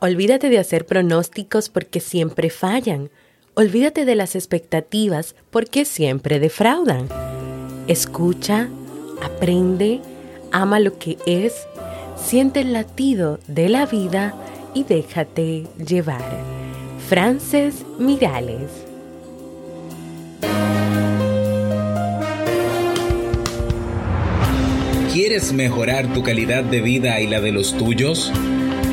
Olvídate de hacer pronósticos porque siempre fallan. Olvídate de las expectativas porque siempre defraudan. Escucha, aprende, ama lo que es, siente el latido de la vida y déjate llevar. Frances Mirales. ¿Quieres mejorar tu calidad de vida y la de los tuyos?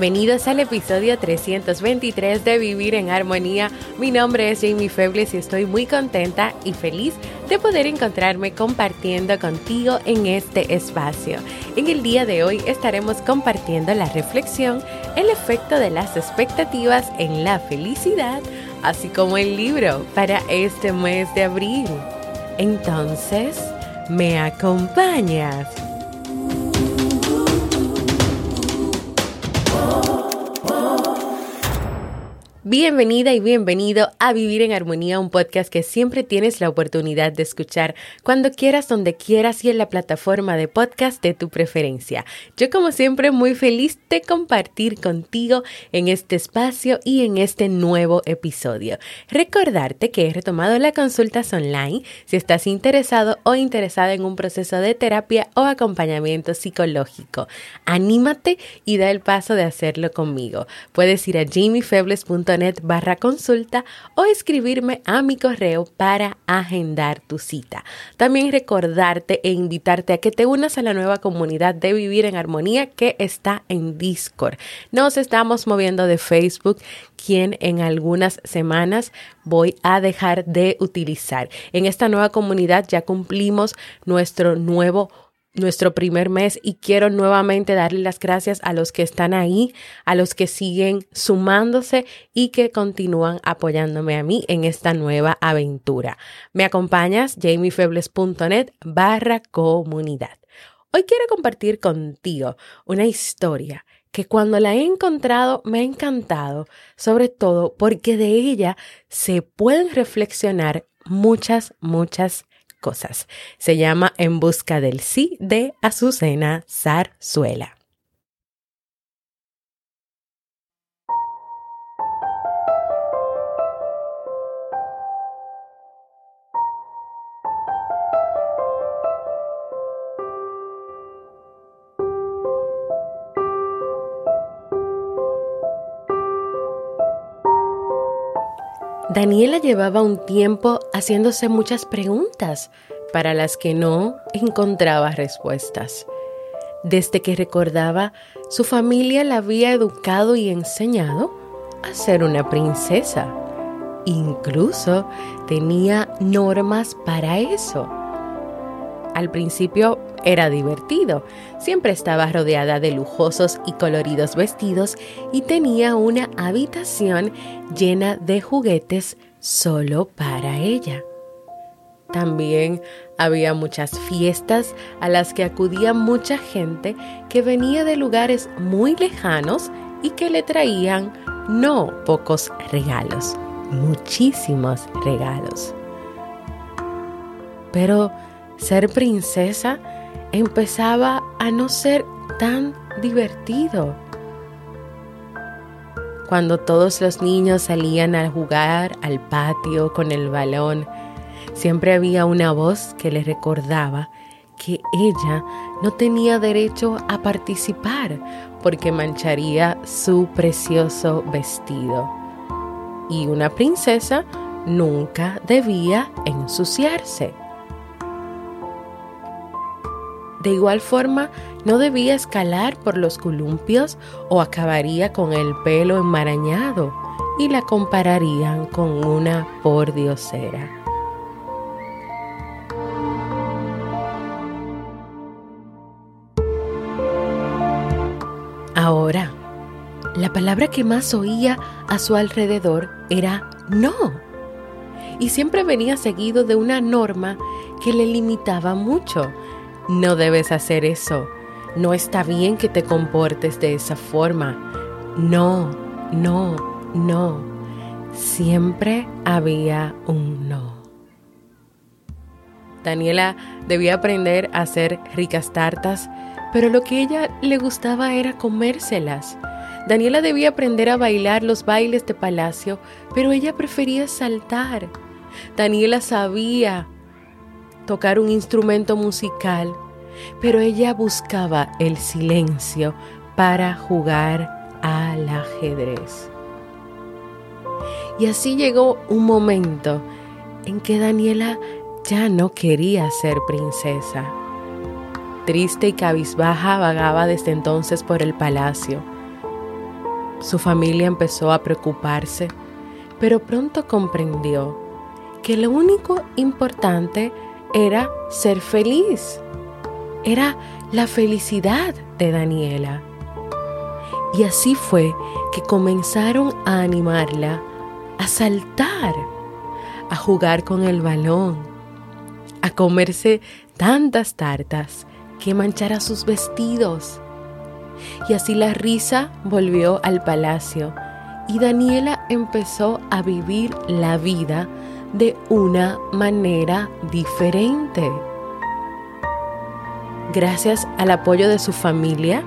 bienvenidos al episodio 323 de Vivir en Armonía. Mi nombre es Jamie Febles y estoy muy contenta y feliz de poder encontrarme compartiendo contigo en este espacio. En el día de hoy estaremos compartiendo la reflexión, el efecto de las expectativas en la felicidad, así como el libro para este mes de abril. Entonces, ¿me acompañas? Bienvenida y bienvenido a Vivir en Armonía, un podcast que siempre tienes la oportunidad de escuchar cuando quieras, donde quieras y en la plataforma de podcast de tu preferencia. Yo como siempre muy feliz de compartir contigo en este espacio y en este nuevo episodio. Recordarte que he retomado las consultas online si estás interesado o interesada en un proceso de terapia o acompañamiento psicológico. Anímate y da el paso de hacerlo conmigo. Puedes ir a barra consulta o escribirme a mi correo para agendar tu cita. También recordarte e invitarte a que te unas a la nueva comunidad de Vivir en Armonía que está en Discord. Nos estamos moviendo de Facebook, quien en algunas semanas voy a dejar de utilizar. En esta nueva comunidad ya cumplimos nuestro nuevo nuestro primer mes y quiero nuevamente darle las gracias a los que están ahí, a los que siguen sumándose y que continúan apoyándome a mí en esta nueva aventura. Me acompañas jamiefebles.net barra comunidad. Hoy quiero compartir contigo una historia que cuando la he encontrado me ha encantado, sobre todo porque de ella se pueden reflexionar muchas, muchas cosas. Se llama En busca del sí de Azucena Zarzuela. Daniela llevaba un tiempo haciéndose muchas preguntas para las que no encontraba respuestas. Desde que recordaba, su familia la había educado y enseñado a ser una princesa. Incluso tenía normas para eso. Al principio era divertido. Siempre estaba rodeada de lujosos y coloridos vestidos y tenía una habitación llena de juguetes solo para ella. También había muchas fiestas a las que acudía mucha gente que venía de lugares muy lejanos y que le traían no pocos regalos, muchísimos regalos. Pero ser princesa empezaba a no ser tan divertido. Cuando todos los niños salían a jugar al patio con el balón, Siempre había una voz que le recordaba que ella no tenía derecho a participar porque mancharía su precioso vestido. Y una princesa nunca debía ensuciarse. De igual forma, no debía escalar por los columpios o acabaría con el pelo enmarañado y la compararían con una pordiosera. Ahora, la palabra que más oía a su alrededor era no. Y siempre venía seguido de una norma que le limitaba mucho. No debes hacer eso. No está bien que te comportes de esa forma. No, no, no. Siempre había un no. Daniela debía aprender a hacer ricas tartas pero lo que ella le gustaba era comérselas. Daniela debía aprender a bailar los bailes de palacio, pero ella prefería saltar. Daniela sabía tocar un instrumento musical, pero ella buscaba el silencio para jugar al ajedrez. Y así llegó un momento en que Daniela ya no quería ser princesa. Triste y cabizbaja vagaba desde entonces por el palacio. Su familia empezó a preocuparse, pero pronto comprendió que lo único importante era ser feliz. Era la felicidad de Daniela. Y así fue que comenzaron a animarla a saltar, a jugar con el balón, a comerse tantas tartas que manchara sus vestidos. Y así la risa volvió al palacio y Daniela empezó a vivir la vida de una manera diferente. Gracias al apoyo de su familia,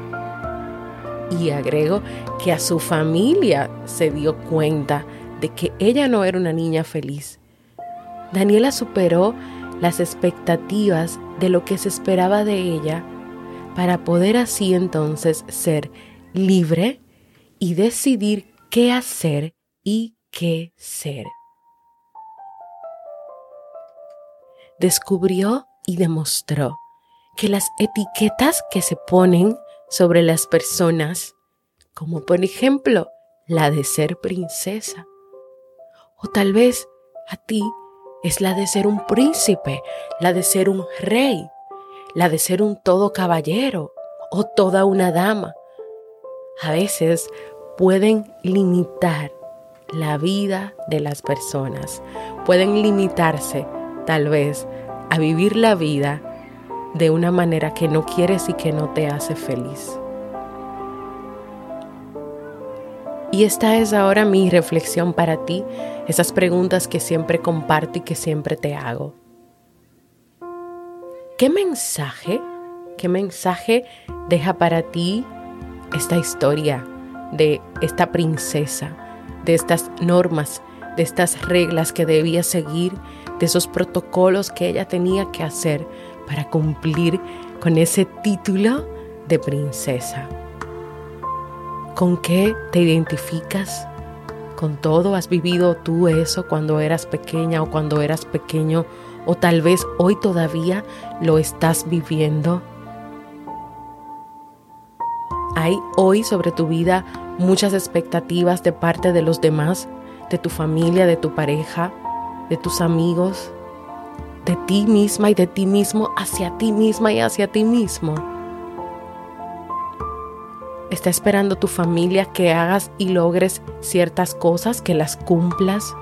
y agrego que a su familia se dio cuenta de que ella no era una niña feliz. Daniela superó las expectativas de lo que se esperaba de ella para poder así entonces ser libre y decidir qué hacer y qué ser. Descubrió y demostró que las etiquetas que se ponen sobre las personas, como por ejemplo la de ser princesa, o tal vez a ti es la de ser un príncipe, la de ser un rey, la de ser un todo caballero o toda una dama. A veces pueden limitar la vida de las personas, pueden limitarse tal vez a vivir la vida de una manera que no quieres y que no te hace feliz. Y esta es ahora mi reflexión para ti, esas preguntas que siempre comparto y que siempre te hago. ¿Qué mensaje, qué mensaje deja para ti esta historia de esta princesa, de estas normas, de estas reglas que debía seguir, de esos protocolos que ella tenía que hacer para cumplir con ese título de princesa? ¿Con qué te identificas? ¿Con todo has vivido tú eso cuando eras pequeña o cuando eras pequeño? ¿O tal vez hoy todavía lo estás viviendo? Hay hoy sobre tu vida muchas expectativas de parte de los demás, de tu familia, de tu pareja, de tus amigos, de ti misma y de ti mismo hacia ti misma y hacia ti mismo. Está esperando tu familia que hagas y logres ciertas cosas, que las cumplas.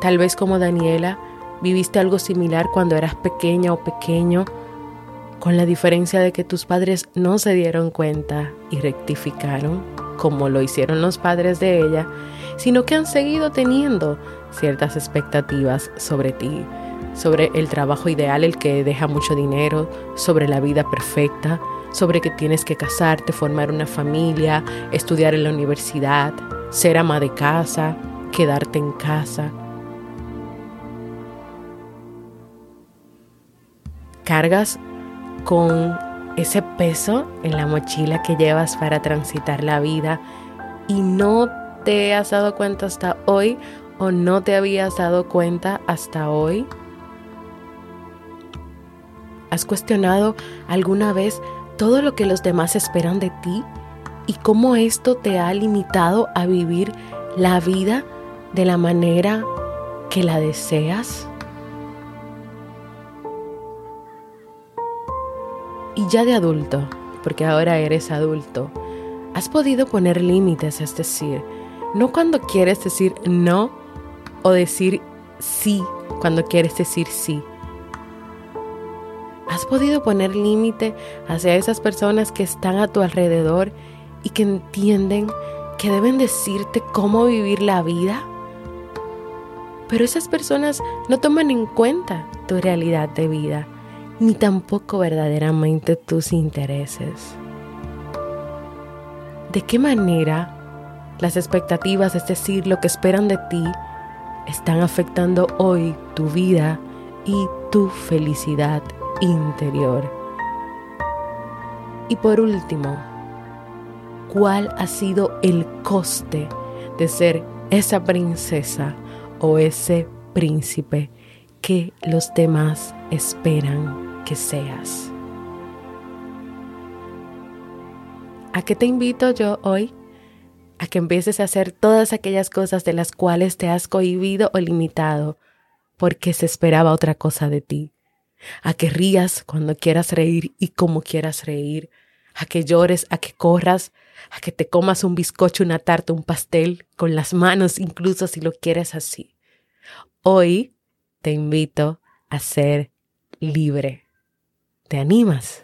Tal vez como Daniela, viviste algo similar cuando eras pequeña o pequeño, con la diferencia de que tus padres no se dieron cuenta y rectificaron, como lo hicieron los padres de ella, sino que han seguido teniendo ciertas expectativas sobre ti, sobre el trabajo ideal, el que deja mucho dinero, sobre la vida perfecta, sobre que tienes que casarte, formar una familia, estudiar en la universidad, ser ama de casa, quedarte en casa. Cargas con ese peso en la mochila que llevas para transitar la vida y no te has dado cuenta hasta hoy o no te habías dado cuenta hasta hoy? ¿Has cuestionado alguna vez todo lo que los demás esperan de ti y cómo esto te ha limitado a vivir la vida de la manera que la deseas? Y ya de adulto, porque ahora eres adulto, has podido poner límites, es decir, no cuando quieres decir no o decir sí cuando quieres decir sí. ¿Has podido poner límite hacia esas personas que están a tu alrededor y que entienden que deben decirte cómo vivir la vida? Pero esas personas no toman en cuenta tu realidad de vida ni tampoco verdaderamente tus intereses. ¿De qué manera las expectativas, es decir, lo que esperan de ti, están afectando hoy tu vida y tu felicidad interior? Y por último, ¿cuál ha sido el coste de ser esa princesa o ese príncipe que los demás esperan que seas. ¿A qué te invito yo hoy? A que empieces a hacer todas aquellas cosas de las cuales te has cohibido o limitado porque se esperaba otra cosa de ti. A que rías cuando quieras reír y como quieras reír. A que llores, a que corras, a que te comas un bizcocho, una tarta, un pastel, con las manos incluso si lo quieres así. Hoy te invito a ser libre. ¿Te animas?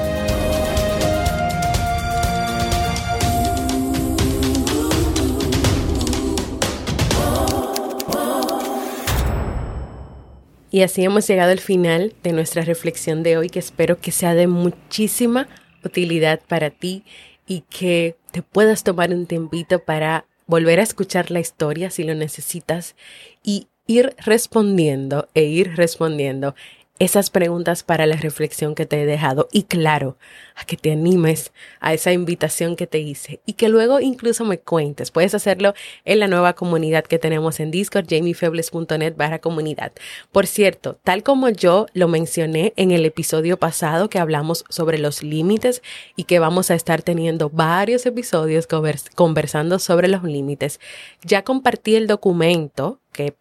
Y así hemos llegado al final de nuestra reflexión de hoy, que espero que sea de muchísima utilidad para ti y que te puedas tomar un tiempito para volver a escuchar la historia si lo necesitas y ir respondiendo e ir respondiendo esas preguntas para la reflexión que te he dejado y claro, a que te animes a esa invitación que te hice y que luego incluso me cuentes. Puedes hacerlo en la nueva comunidad que tenemos en Discord, jamiefebles.net barra comunidad. Por cierto, tal como yo lo mencioné en el episodio pasado que hablamos sobre los límites y que vamos a estar teniendo varios episodios conversando sobre los límites, ya compartí el documento que,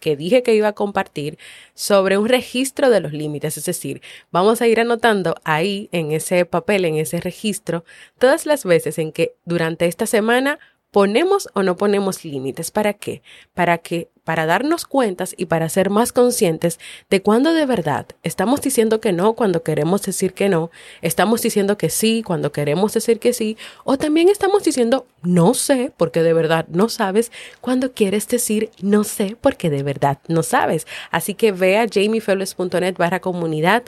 que dije que iba a compartir sobre un registro de los límites. Es decir, vamos a ir anotando ahí en ese papel, en ese registro, todas las veces en que durante esta semana ¿Ponemos o no ponemos límites? ¿Para qué? Para que para darnos cuentas y para ser más conscientes de cuándo de verdad estamos diciendo que no cuando queremos decir que no, estamos diciendo que sí cuando queremos decir que sí, o también estamos diciendo no sé porque de verdad no sabes cuando quieres decir no sé porque de verdad no sabes. Así que ve a jamiefebles.net barra comunidad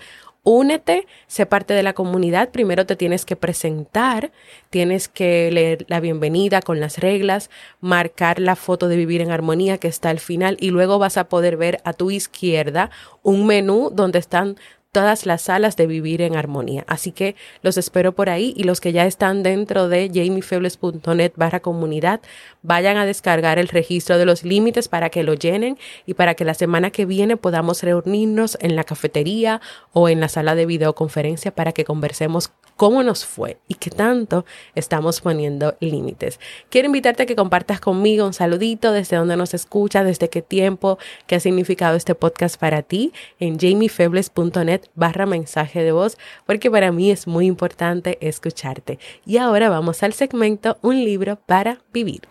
únete, sé parte de la comunidad. Primero te tienes que presentar, tienes que leer la bienvenida con las reglas, marcar la foto de vivir en armonía que está al final y luego vas a poder ver a tu izquierda un menú donde están todas las salas de vivir en armonía. Así que los espero por ahí y los que ya están dentro de jamiefebles.net barra comunidad, vayan a descargar el registro de los límites para que lo llenen y para que la semana que viene podamos reunirnos en la cafetería o en la sala de videoconferencia para que conversemos cómo nos fue y qué tanto estamos poniendo límites. Quiero invitarte a que compartas conmigo un saludito desde donde nos escucha, desde qué tiempo, qué ha significado este podcast para ti en jamiefebles.net barra mensaje de voz porque para mí es muy importante escucharte. Y ahora vamos al segmento Un libro para vivir.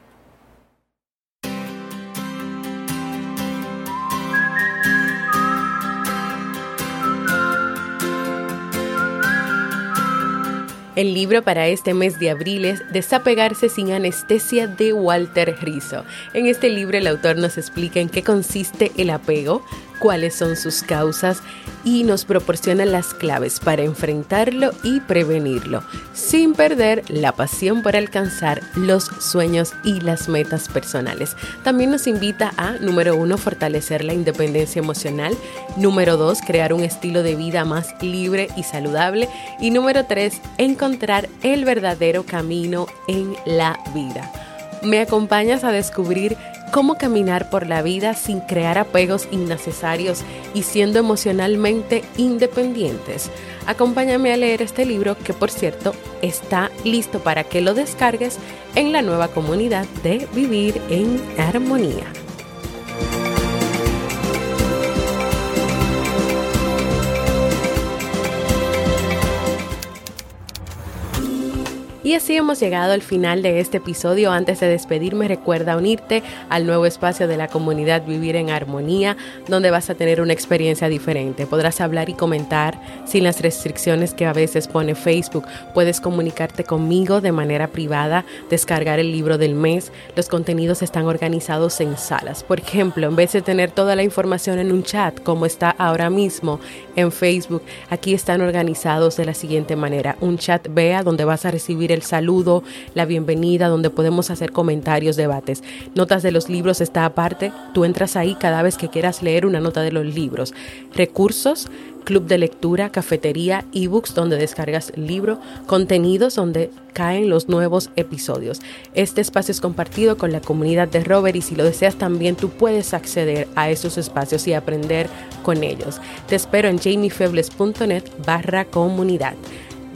El libro para este mes de abril es Desapegarse sin anestesia de Walter Rizzo. En este libro el autor nos explica en qué consiste el apego, cuáles son sus causas y nos proporciona las claves para enfrentarlo y prevenirlo, sin perder la pasión por alcanzar los sueños y las metas personales. También nos invita a, número uno, fortalecer la independencia emocional, número dos, crear un estilo de vida más libre y saludable y número tres, encontrar el verdadero camino en la vida. ¿Me acompañas a descubrir cómo caminar por la vida sin crear apegos innecesarios y siendo emocionalmente independientes. Acompáñame a leer este libro que por cierto está listo para que lo descargues en la nueva comunidad de Vivir en Armonía. Y así hemos llegado al final de este episodio. Antes de despedirme, recuerda unirte al nuevo espacio de la comunidad Vivir en Armonía, donde vas a tener una experiencia diferente. Podrás hablar y comentar sin las restricciones que a veces pone Facebook. Puedes comunicarte conmigo de manera privada, descargar el libro del mes. Los contenidos están organizados en salas. Por ejemplo, en vez de tener toda la información en un chat, como está ahora mismo en Facebook, aquí están organizados de la siguiente manera. Un chat vea donde vas a recibir el saludo, la bienvenida, donde podemos hacer comentarios, debates. Notas de los libros está aparte. Tú entras ahí cada vez que quieras leer una nota de los libros. Recursos, club de lectura, cafetería, ebooks donde descargas el libro, contenidos donde caen los nuevos episodios. Este espacio es compartido con la comunidad de Robert y si lo deseas también tú puedes acceder a esos espacios y aprender con ellos. Te espero en jamiefebles.net barra comunidad.